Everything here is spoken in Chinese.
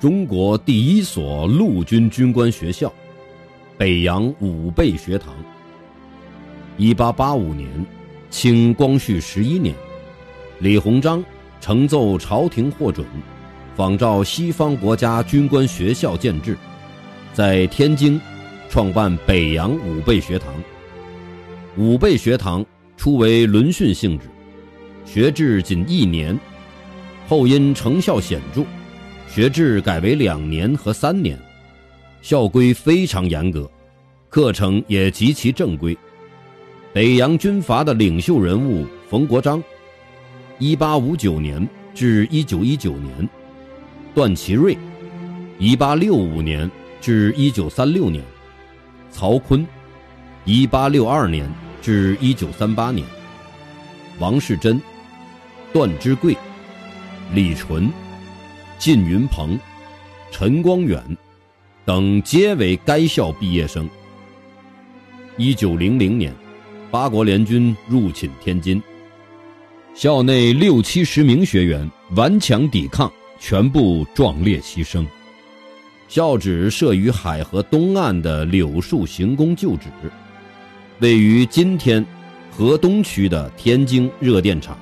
中国第一所陆军军官学校——北洋武备学堂。一八八五年，清光绪十一年，李鸿章呈奏朝廷获准，仿照西方国家军官学校建制，在天津创办北洋武备学堂。武备学堂初为轮训性质，学制仅一年，后因成效显著。学制改为两年和三年，校规非常严格，课程也极其正规。北洋军阀的领袖人物冯国璋（一八五九年至一九一九年），段祺瑞（一八六五年至一九三六年），曹锟（一八六二年至一九三八年），王士珍、段芝贵、李纯。靳云鹏、陈光远等皆为该校毕业生。一九零零年，八国联军入侵天津，校内六七十名学员顽强抵抗，全部壮烈牺牲。校址设于海河东岸的柳树行宫旧址，位于今天河东区的天津热电厂。